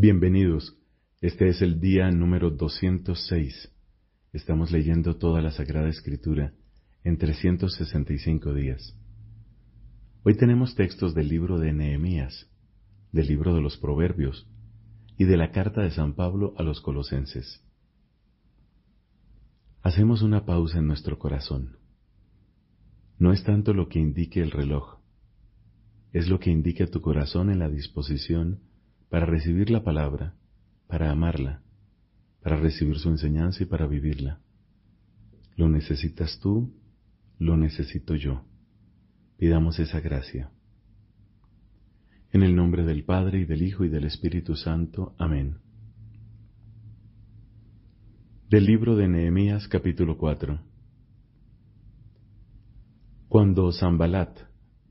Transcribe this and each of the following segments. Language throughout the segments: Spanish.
Bienvenidos. Este es el día número 206. Estamos leyendo toda la Sagrada Escritura en 365 días. Hoy tenemos textos del libro de Nehemías, del libro de los Proverbios y de la carta de San Pablo a los Colosenses. Hacemos una pausa en nuestro corazón. No es tanto lo que indique el reloj, es lo que indique tu corazón en la disposición para recibir la palabra, para amarla, para recibir su enseñanza y para vivirla. Lo necesitas tú, lo necesito yo. Pidamos esa gracia. En el nombre del Padre y del Hijo y del Espíritu Santo. Amén. Del libro de Nehemías capítulo 4. Cuando Zambalat,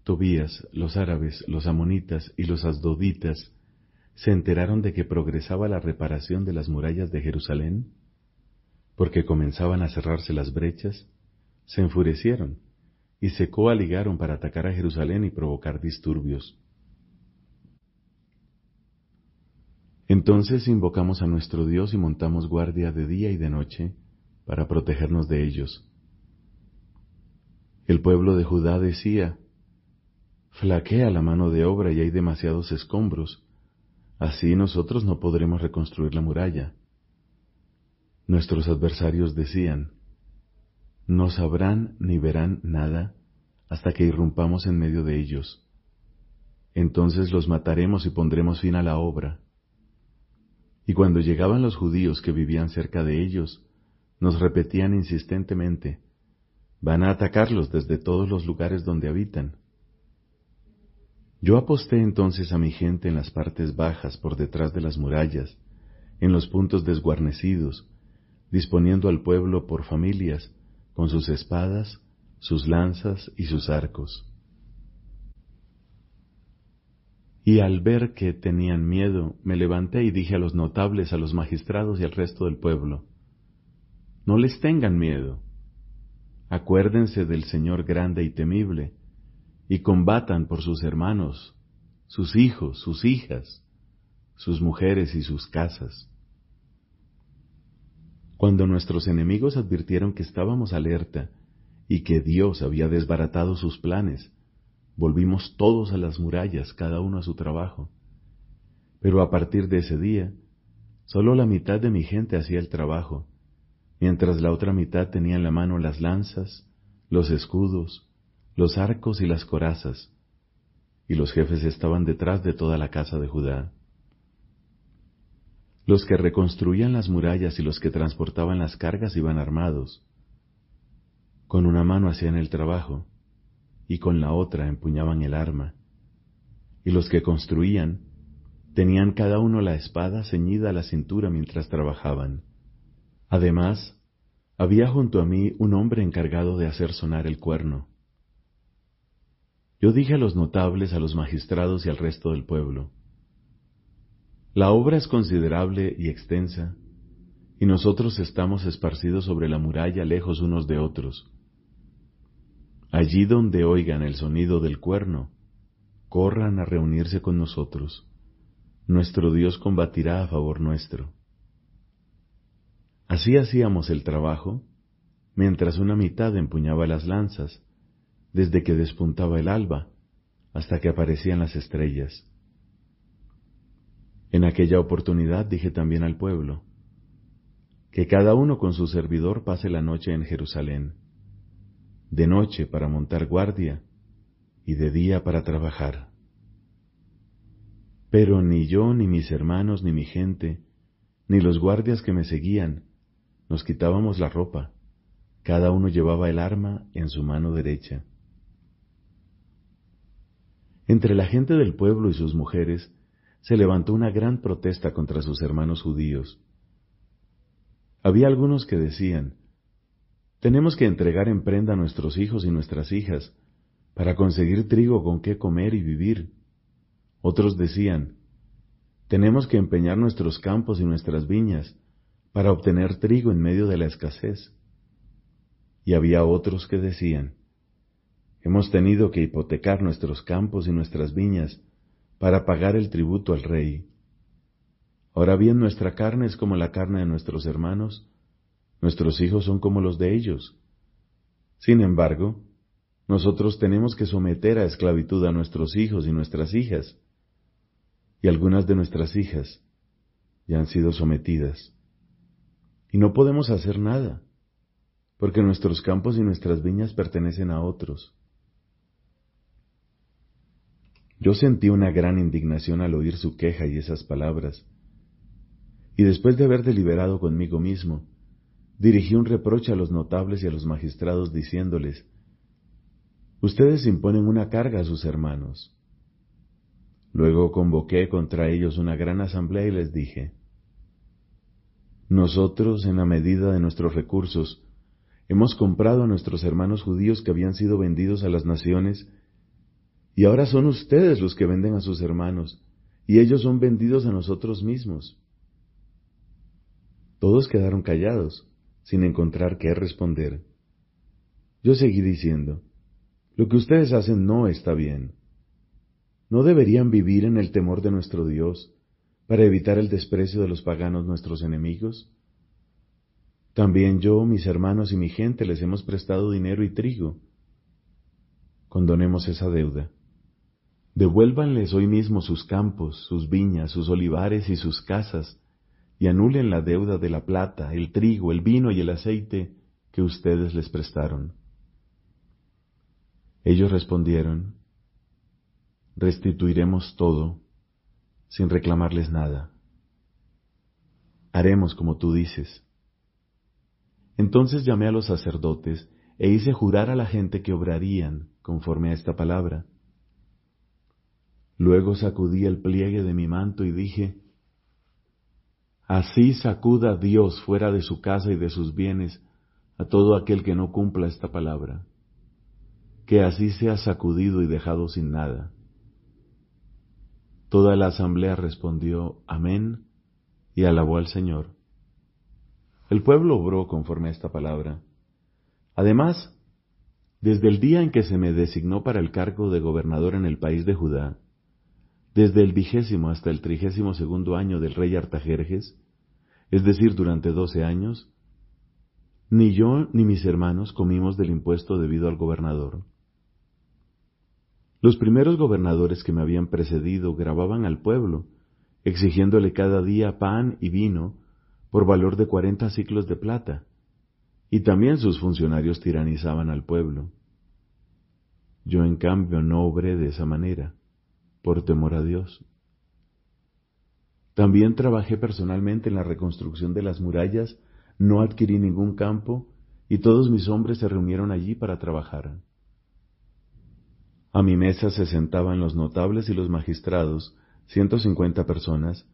Tobías, los árabes, los amonitas y los asdoditas se enteraron de que progresaba la reparación de las murallas de Jerusalén, porque comenzaban a cerrarse las brechas, se enfurecieron y se coaligaron para atacar a Jerusalén y provocar disturbios. Entonces invocamos a nuestro Dios y montamos guardia de día y de noche para protegernos de ellos. El pueblo de Judá decía, flaquea la mano de obra y hay demasiados escombros, Así nosotros no podremos reconstruir la muralla. Nuestros adversarios decían, no sabrán ni verán nada hasta que irrumpamos en medio de ellos. Entonces los mataremos y pondremos fin a la obra. Y cuando llegaban los judíos que vivían cerca de ellos, nos repetían insistentemente, van a atacarlos desde todos los lugares donde habitan. Yo aposté entonces a mi gente en las partes bajas por detrás de las murallas, en los puntos desguarnecidos, disponiendo al pueblo por familias, con sus espadas, sus lanzas y sus arcos. Y al ver que tenían miedo, me levanté y dije a los notables, a los magistrados y al resto del pueblo, No les tengan miedo. Acuérdense del Señor grande y temible, y combatan por sus hermanos, sus hijos, sus hijas, sus mujeres y sus casas. Cuando nuestros enemigos advirtieron que estábamos alerta y que Dios había desbaratado sus planes, volvimos todos a las murallas, cada uno a su trabajo. Pero a partir de ese día, solo la mitad de mi gente hacía el trabajo, mientras la otra mitad tenía en la mano las lanzas, los escudos, los arcos y las corazas, y los jefes estaban detrás de toda la casa de Judá. Los que reconstruían las murallas y los que transportaban las cargas iban armados. Con una mano hacían el trabajo, y con la otra empuñaban el arma. Y los que construían tenían cada uno la espada ceñida a la cintura mientras trabajaban. Además, había junto a mí un hombre encargado de hacer sonar el cuerno. Yo dije a los notables, a los magistrados y al resto del pueblo, la obra es considerable y extensa, y nosotros estamos esparcidos sobre la muralla lejos unos de otros. Allí donde oigan el sonido del cuerno, corran a reunirse con nosotros. Nuestro Dios combatirá a favor nuestro. Así hacíamos el trabajo, mientras una mitad empuñaba las lanzas desde que despuntaba el alba hasta que aparecían las estrellas. En aquella oportunidad dije también al pueblo, que cada uno con su servidor pase la noche en Jerusalén, de noche para montar guardia y de día para trabajar. Pero ni yo, ni mis hermanos, ni mi gente, ni los guardias que me seguían, nos quitábamos la ropa, cada uno llevaba el arma en su mano derecha. Entre la gente del pueblo y sus mujeres se levantó una gran protesta contra sus hermanos judíos. Había algunos que decían, tenemos que entregar en prenda a nuestros hijos y nuestras hijas para conseguir trigo con qué comer y vivir. Otros decían, tenemos que empeñar nuestros campos y nuestras viñas para obtener trigo en medio de la escasez. Y había otros que decían, Hemos tenido que hipotecar nuestros campos y nuestras viñas para pagar el tributo al rey. Ahora bien, nuestra carne es como la carne de nuestros hermanos, nuestros hijos son como los de ellos. Sin embargo, nosotros tenemos que someter a esclavitud a nuestros hijos y nuestras hijas, y algunas de nuestras hijas ya han sido sometidas. Y no podemos hacer nada, porque nuestros campos y nuestras viñas pertenecen a otros. Yo sentí una gran indignación al oír su queja y esas palabras, y después de haber deliberado conmigo mismo, dirigí un reproche a los notables y a los magistrados diciéndoles, Ustedes imponen una carga a sus hermanos. Luego convoqué contra ellos una gran asamblea y les dije, Nosotros, en la medida de nuestros recursos, hemos comprado a nuestros hermanos judíos que habían sido vendidos a las naciones y ahora son ustedes los que venden a sus hermanos, y ellos son vendidos a nosotros mismos. Todos quedaron callados, sin encontrar qué responder. Yo seguí diciendo, lo que ustedes hacen no está bien. ¿No deberían vivir en el temor de nuestro Dios para evitar el desprecio de los paganos nuestros enemigos? También yo, mis hermanos y mi gente les hemos prestado dinero y trigo. Condonemos esa deuda. Devuélvanles hoy mismo sus campos, sus viñas, sus olivares y sus casas, y anulen la deuda de la plata, el trigo, el vino y el aceite que ustedes les prestaron. Ellos respondieron, restituiremos todo sin reclamarles nada. Haremos como tú dices. Entonces llamé a los sacerdotes e hice jurar a la gente que obrarían conforme a esta palabra Luego sacudí el pliegue de mi manto y dije, Así sacuda Dios fuera de su casa y de sus bienes a todo aquel que no cumpla esta palabra, que así sea sacudido y dejado sin nada. Toda la asamblea respondió, Amén, y alabó al Señor. El pueblo obró conforme a esta palabra. Además, desde el día en que se me designó para el cargo de gobernador en el país de Judá, desde el vigésimo hasta el trigésimo segundo año del rey Artajerjes, es decir, durante doce años, ni yo ni mis hermanos comimos del impuesto debido al gobernador. Los primeros gobernadores que me habían precedido grababan al pueblo, exigiéndole cada día pan y vino por valor de cuarenta ciclos de plata, y también sus funcionarios tiranizaban al pueblo. Yo en cambio no obré de esa manera por temor a Dios. También trabajé personalmente en la reconstrucción de las murallas, no adquirí ningún campo y todos mis hombres se reunieron allí para trabajar. A mi mesa se sentaban los notables y los magistrados, ciento cincuenta personas,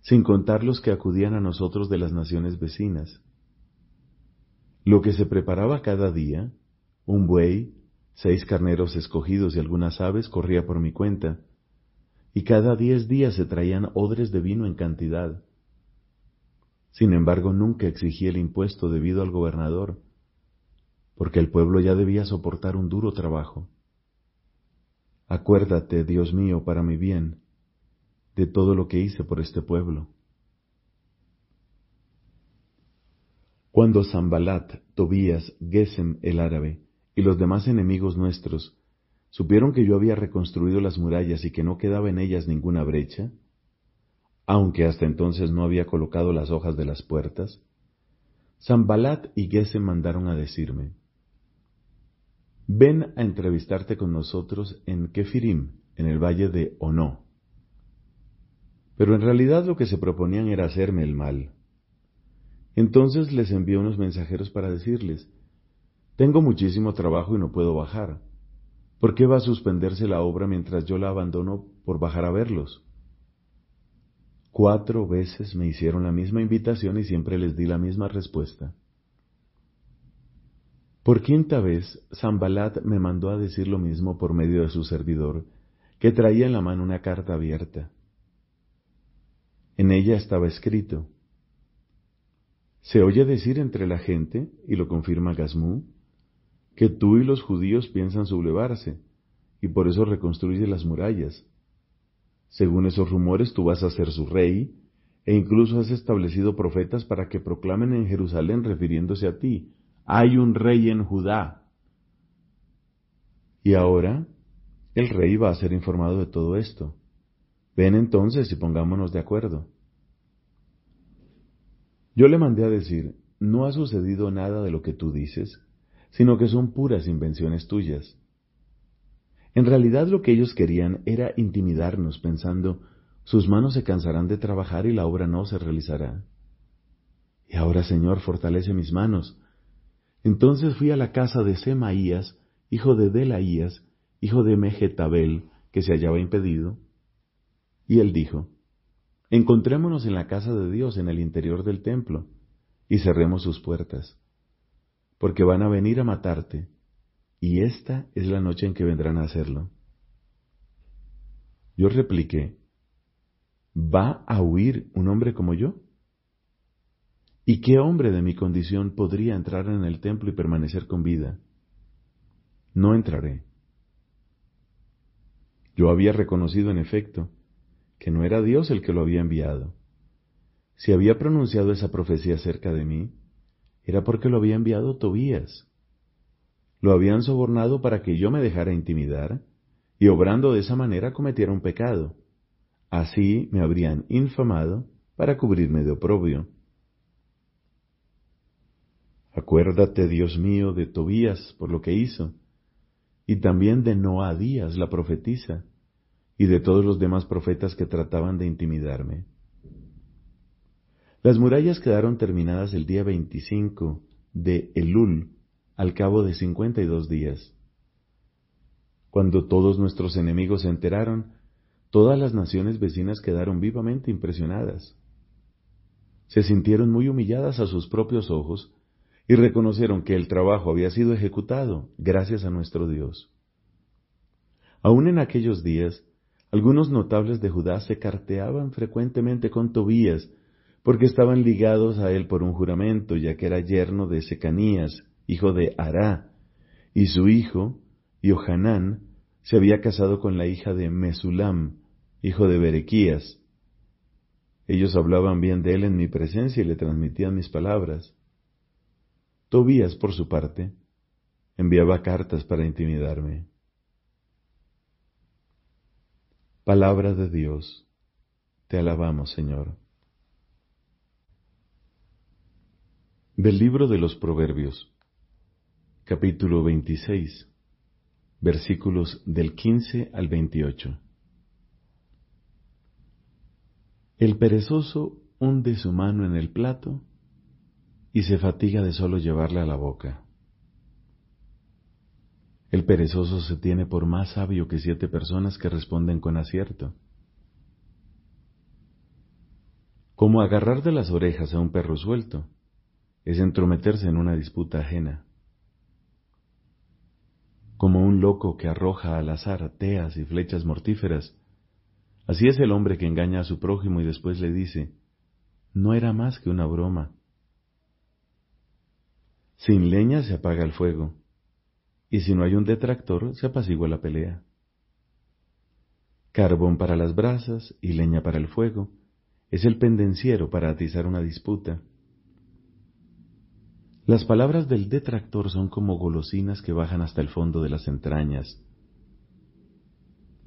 sin contar los que acudían a nosotros de las naciones vecinas. Lo que se preparaba cada día, un buey, seis carneros escogidos y algunas aves, corría por mi cuenta, y cada diez días se traían odres de vino en cantidad. Sin embargo, nunca exigí el impuesto debido al gobernador, porque el pueblo ya debía soportar un duro trabajo. Acuérdate, Dios mío, para mi bien, de todo lo que hice por este pueblo. Cuando Zambalat, Tobías, Gesem el árabe y los demás enemigos nuestros supieron que yo había reconstruido las murallas y que no quedaba en ellas ninguna brecha, aunque hasta entonces no había colocado las hojas de las puertas, Zambalat y Gesem mandaron a decirme, ven a entrevistarte con nosotros en Kefirim, en el valle de Ono. Pero en realidad lo que se proponían era hacerme el mal. Entonces les envié unos mensajeros para decirles, tengo muchísimo trabajo y no puedo bajar ¿Por qué va a suspenderse la obra mientras yo la abandono por bajar a verlos? Cuatro veces me hicieron la misma invitación y siempre les di la misma respuesta. Por quinta vez, Zambalat me mandó a decir lo mismo por medio de su servidor, que traía en la mano una carta abierta. En ella estaba escrito, Se oye decir entre la gente, y lo confirma Gazmú, que tú y los judíos piensan sublevarse, y por eso reconstruye las murallas. Según esos rumores, tú vas a ser su rey, e incluso has establecido profetas para que proclamen en Jerusalén refiriéndose a ti, hay un rey en Judá. Y ahora el rey va a ser informado de todo esto. Ven entonces y pongámonos de acuerdo. Yo le mandé a decir, no ha sucedido nada de lo que tú dices, sino que son puras invenciones tuyas. En realidad lo que ellos querían era intimidarnos pensando, sus manos se cansarán de trabajar y la obra no se realizará. Y ahora, Señor, fortalece mis manos. Entonces fui a la casa de Semaías, hijo de Delaías, hijo de Mejetabel, que se hallaba impedido, y él dijo, Encontrémonos en la casa de Dios, en el interior del templo, y cerremos sus puertas, porque van a venir a matarte, y esta es la noche en que vendrán a hacerlo. Yo repliqué, ¿va a huir un hombre como yo? ¿Y qué hombre de mi condición podría entrar en el templo y permanecer con vida? No entraré. Yo había reconocido en efecto que no era Dios el que lo había enviado. Si había pronunciado esa profecía acerca de mí, era porque lo había enviado Tobías. Lo habían sobornado para que yo me dejara intimidar, y obrando de esa manera cometiera un pecado. Así me habrían infamado para cubrirme de oprobio. Acuérdate, Dios mío, de Tobías por lo que hizo, y también de Noadías la profetisa, y de todos los demás profetas que trataban de intimidarme. Las murallas quedaron terminadas el día 25 de Elul, al cabo de cincuenta y dos días. Cuando todos nuestros enemigos se enteraron, todas las naciones vecinas quedaron vivamente impresionadas. Se sintieron muy humilladas a sus propios ojos y reconocieron que el trabajo había sido ejecutado gracias a nuestro Dios. Aún en aquellos días, algunos notables de Judá se carteaban frecuentemente con Tobías, porque estaban ligados a él por un juramento, ya que era yerno de Secanías, hijo de Ará, y su hijo, Yohanán, se había casado con la hija de Mesulam, hijo de Berequías. Ellos hablaban bien de él en mi presencia y le transmitían mis palabras. Tobías, por su parte, enviaba cartas para intimidarme. Palabra de Dios, te alabamos, Señor. Del libro de los Proverbios, capítulo 26, versículos del 15 al 28. El perezoso hunde su mano en el plato y se fatiga de solo llevarla a la boca. El perezoso se tiene por más sabio que siete personas que responden con acierto. Como agarrar de las orejas a un perro suelto es entrometerse en una disputa ajena. Como un loco que arroja al azar teas y flechas mortíferas, así es el hombre que engaña a su prójimo y después le dice, no era más que una broma. Sin leña se apaga el fuego y si no hay un detractor, se apacigua la pelea. Carbón para las brasas y leña para el fuego es el pendenciero para atizar una disputa. Las palabras del detractor son como golosinas que bajan hasta el fondo de las entrañas.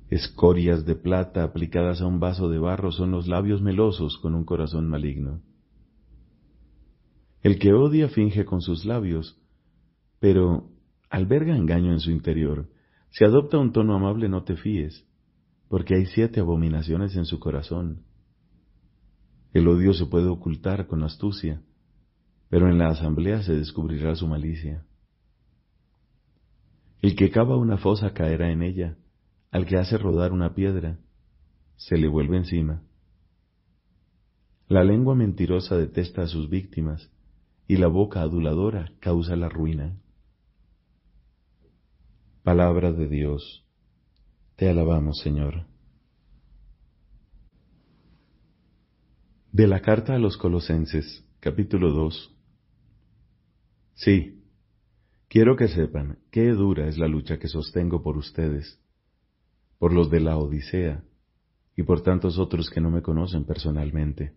Escorias de plata aplicadas a un vaso de barro son los labios melosos con un corazón maligno. El que odia finge con sus labios, pero alberga engaño en su interior. Si adopta un tono amable no te fíes, porque hay siete abominaciones en su corazón. El odio se puede ocultar con astucia, pero en la asamblea se descubrirá su malicia. El que cava una fosa caerá en ella, al que hace rodar una piedra, se le vuelve encima. La lengua mentirosa detesta a sus víctimas, y la boca aduladora causa la ruina. Palabra de Dios. Te alabamos, Señor. De la carta a los Colosenses, capítulo 2. Sí, quiero que sepan qué dura es la lucha que sostengo por ustedes, por los de la Odisea y por tantos otros que no me conocen personalmente.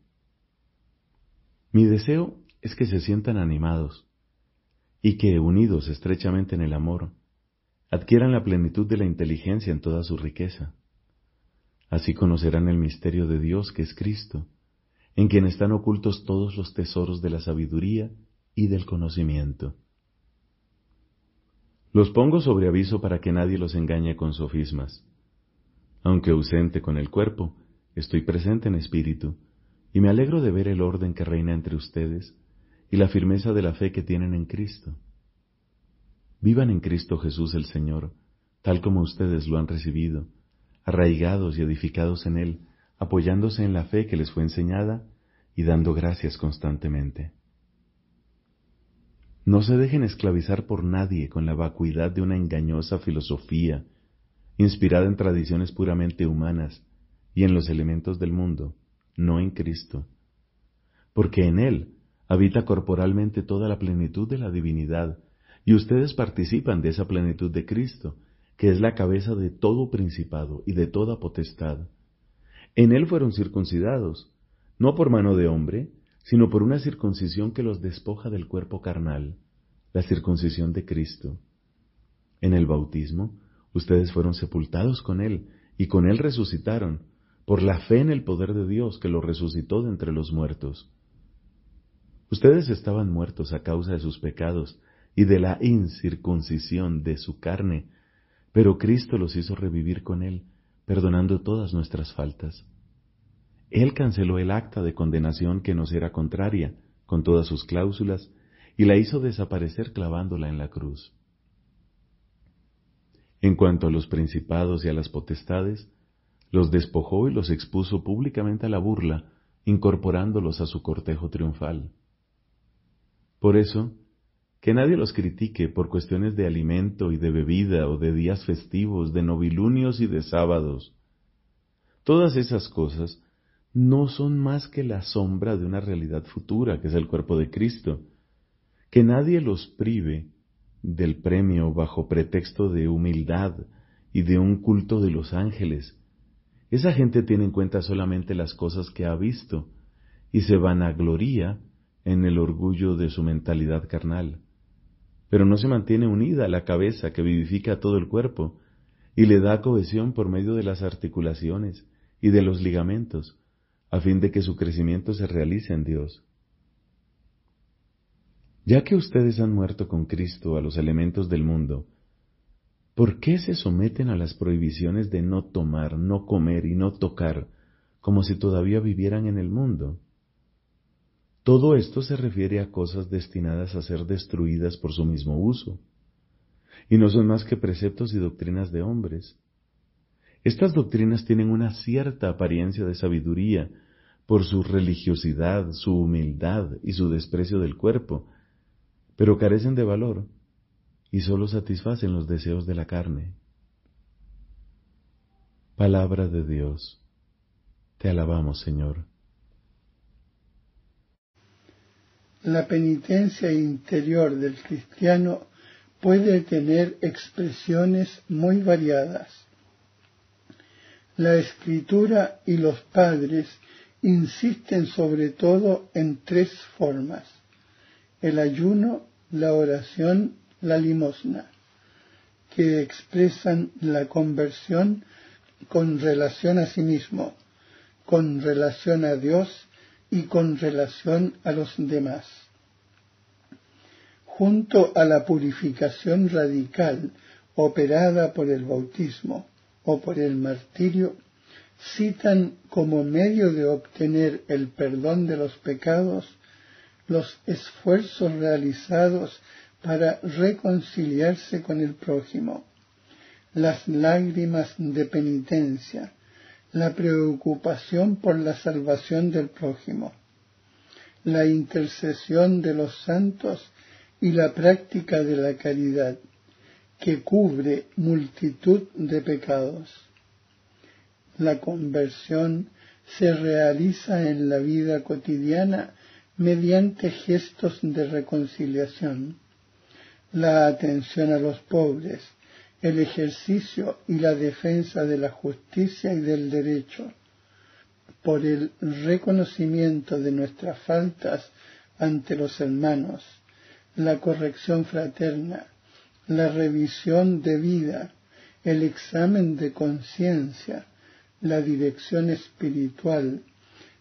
Mi deseo es que se sientan animados y que, unidos estrechamente en el amor, adquieran la plenitud de la inteligencia en toda su riqueza. Así conocerán el misterio de Dios que es Cristo, en quien están ocultos todos los tesoros de la sabiduría y del conocimiento. Los pongo sobre aviso para que nadie los engañe con sofismas. Aunque ausente con el cuerpo, estoy presente en espíritu, y me alegro de ver el orden que reina entre ustedes y la firmeza de la fe que tienen en Cristo. Vivan en Cristo Jesús el Señor, tal como ustedes lo han recibido, arraigados y edificados en Él, apoyándose en la fe que les fue enseñada y dando gracias constantemente. No se dejen esclavizar por nadie con la vacuidad de una engañosa filosofía, inspirada en tradiciones puramente humanas y en los elementos del mundo, no en Cristo, porque en Él habita corporalmente toda la plenitud de la divinidad, y ustedes participan de esa plenitud de Cristo, que es la cabeza de todo principado y de toda potestad. En Él fueron circuncidados, no por mano de hombre, sino por una circuncisión que los despoja del cuerpo carnal, la circuncisión de Cristo. En el bautismo, ustedes fueron sepultados con Él, y con Él resucitaron, por la fe en el poder de Dios que lo resucitó de entre los muertos. Ustedes estaban muertos a causa de sus pecados y de la incircuncisión de su carne, pero Cristo los hizo revivir con Él, perdonando todas nuestras faltas. Él canceló el acta de condenación que nos era contraria, con todas sus cláusulas, y la hizo desaparecer clavándola en la cruz. En cuanto a los principados y a las potestades, los despojó y los expuso públicamente a la burla, incorporándolos a su cortejo triunfal. Por eso, que nadie los critique por cuestiones de alimento y de bebida o de días festivos, de novilunios y de sábados. Todas esas cosas no son más que la sombra de una realidad futura, que es el cuerpo de Cristo. Que nadie los prive del premio bajo pretexto de humildad y de un culto de los ángeles. Esa gente tiene en cuenta solamente las cosas que ha visto y se vanagloria en el orgullo de su mentalidad carnal. Pero no se mantiene unida la cabeza que vivifica todo el cuerpo y le da cohesión por medio de las articulaciones y de los ligamentos, a fin de que su crecimiento se realice en Dios. Ya que ustedes han muerto con Cristo a los elementos del mundo, ¿por qué se someten a las prohibiciones de no tomar, no comer y no tocar, como si todavía vivieran en el mundo? Todo esto se refiere a cosas destinadas a ser destruidas por su mismo uso, y no son más que preceptos y doctrinas de hombres, estas doctrinas tienen una cierta apariencia de sabiduría por su religiosidad, su humildad y su desprecio del cuerpo, pero carecen de valor y sólo satisfacen los deseos de la carne. Palabra de Dios. Te alabamos, Señor. La penitencia interior del cristiano puede tener expresiones muy variadas la escritura y los padres insisten sobre todo en tres formas, el ayuno, la oración, la limosna, que expresan la conversión con relación a sí mismo, con relación a Dios y con relación a los demás. Junto a la purificación radical operada por el bautismo, o por el martirio citan como medio de obtener el perdón de los pecados los esfuerzos realizados para reconciliarse con el prójimo, las lágrimas de penitencia, la preocupación por la salvación del prójimo, la intercesión de los santos y la práctica de la caridad que cubre multitud de pecados. La conversión se realiza en la vida cotidiana mediante gestos de reconciliación, la atención a los pobres, el ejercicio y la defensa de la justicia y del derecho, por el reconocimiento de nuestras faltas ante los hermanos, la corrección fraterna, la revisión de vida, el examen de conciencia, la dirección espiritual,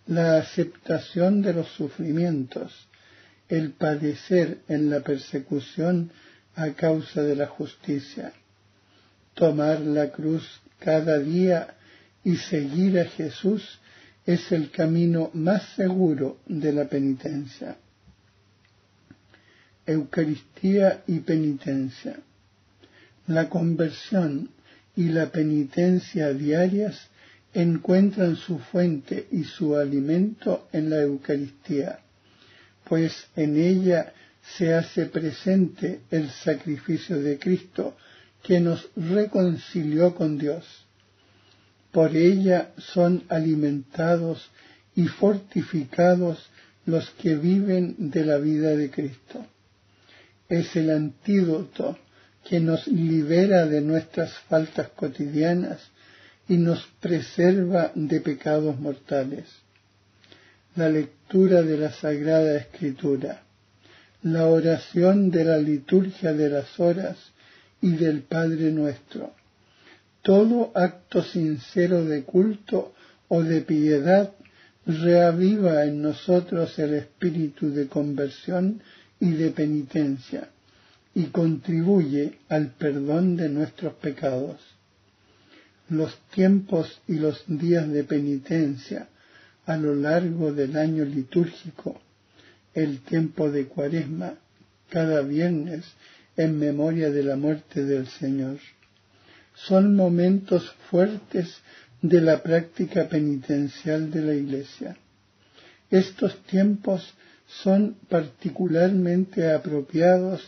la aceptación de los sufrimientos, el padecer en la persecución a causa de la justicia, tomar la cruz cada día y seguir a Jesús es el camino más seguro de la penitencia. Eucaristía y penitencia. La conversión y la penitencia diarias encuentran su fuente y su alimento en la Eucaristía, pues en ella se hace presente el sacrificio de Cristo que nos reconcilió con Dios. Por ella son alimentados y fortificados los que viven de la vida de Cristo. Es el antídoto que nos libera de nuestras faltas cotidianas y nos preserva de pecados mortales. La lectura de la Sagrada Escritura, la oración de la liturgia de las horas y del Padre nuestro, todo acto sincero de culto o de piedad reaviva en nosotros el espíritu de conversión y de penitencia y contribuye al perdón de nuestros pecados. Los tiempos y los días de penitencia a lo largo del año litúrgico, el tiempo de cuaresma, cada viernes en memoria de la muerte del Señor son momentos fuertes de la práctica penitencial de la Iglesia. Estos tiempos son particularmente apropiados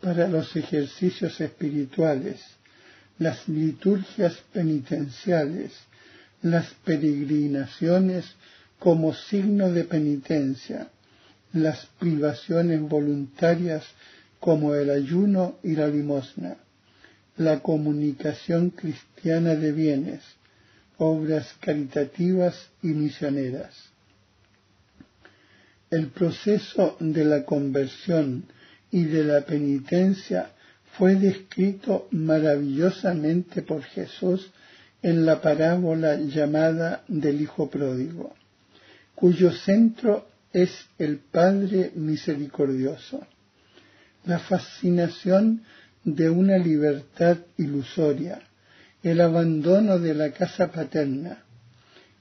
para los ejercicios espirituales, las liturgias penitenciales, las peregrinaciones como signo de penitencia, las privaciones voluntarias como el ayuno y la limosna la comunicación cristiana de bienes, obras caritativas y misioneras. El proceso de la conversión y de la penitencia fue descrito maravillosamente por Jesús en la parábola llamada del Hijo Pródigo, cuyo centro es el Padre Misericordioso. La fascinación de una libertad ilusoria, el abandono de la casa paterna,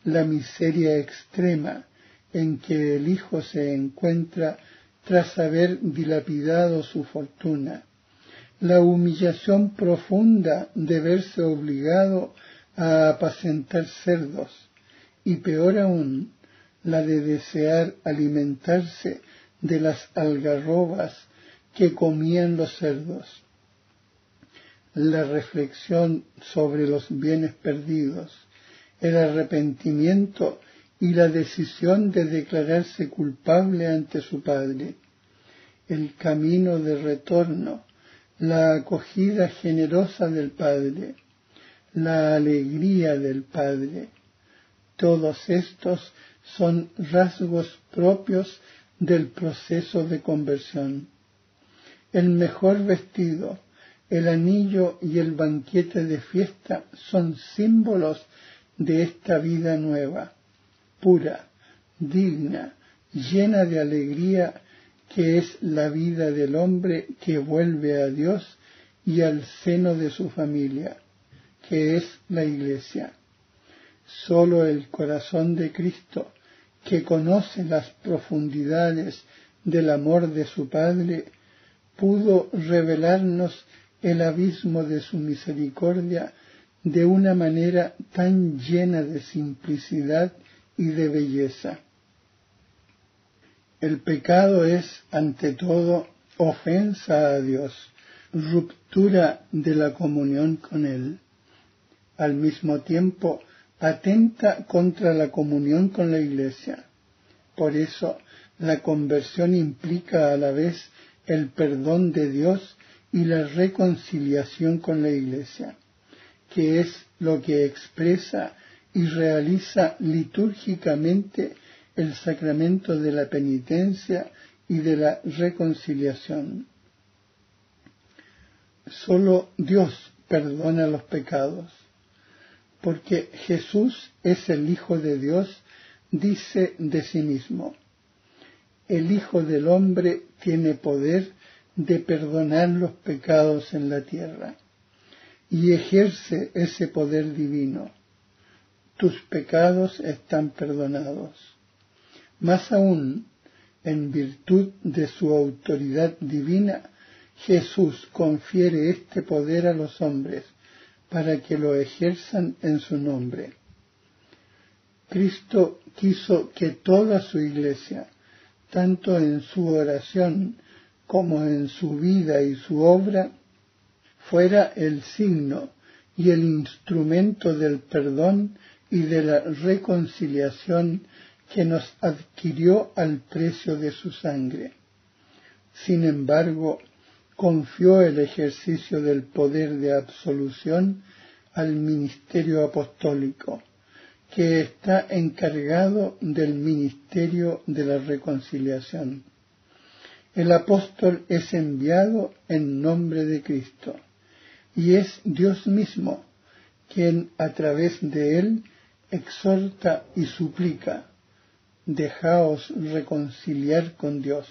la miseria extrema en que el hijo se encuentra tras haber dilapidado su fortuna, la humillación profunda de verse obligado a apacentar cerdos y peor aún, la de desear alimentarse de las algarrobas que comían los cerdos. La reflexión sobre los bienes perdidos, el arrepentimiento y la decisión de declararse culpable ante su Padre, el camino de retorno, la acogida generosa del Padre, la alegría del Padre. Todos estos son rasgos propios del proceso de conversión. El mejor vestido, el anillo y el banquete de fiesta son símbolos de esta vida nueva, pura, digna, llena de alegría, que es la vida del hombre que vuelve a Dios y al seno de su familia, que es la Iglesia. Solo el corazón de Cristo, que conoce las profundidades del amor de su Padre, pudo revelarnos el abismo de su misericordia de una manera tan llena de simplicidad y de belleza. El pecado es, ante todo, ofensa a Dios, ruptura de la comunión con Él. Al mismo tiempo, atenta contra la comunión con la Iglesia. Por eso, la conversión implica a la vez el perdón de Dios y la reconciliación con la Iglesia, que es lo que expresa y realiza litúrgicamente el sacramento de la penitencia y de la reconciliación. Solo Dios perdona los pecados, porque Jesús es el Hijo de Dios, dice de sí mismo. El Hijo del Hombre tiene poder de perdonar los pecados en la tierra y ejerce ese poder divino. Tus pecados están perdonados. Más aún, en virtud de su autoridad divina, Jesús confiere este poder a los hombres para que lo ejerzan en su nombre. Cristo quiso que toda su iglesia, tanto en su oración como en su vida y su obra, fuera el signo y el instrumento del perdón y de la reconciliación que nos adquirió al precio de su sangre. Sin embargo, confió el ejercicio del poder de absolución al ministerio apostólico, que está encargado del ministerio de la reconciliación. El apóstol es enviado en nombre de Cristo y es Dios mismo quien a través de él exhorta y suplica, dejaos reconciliar con Dios.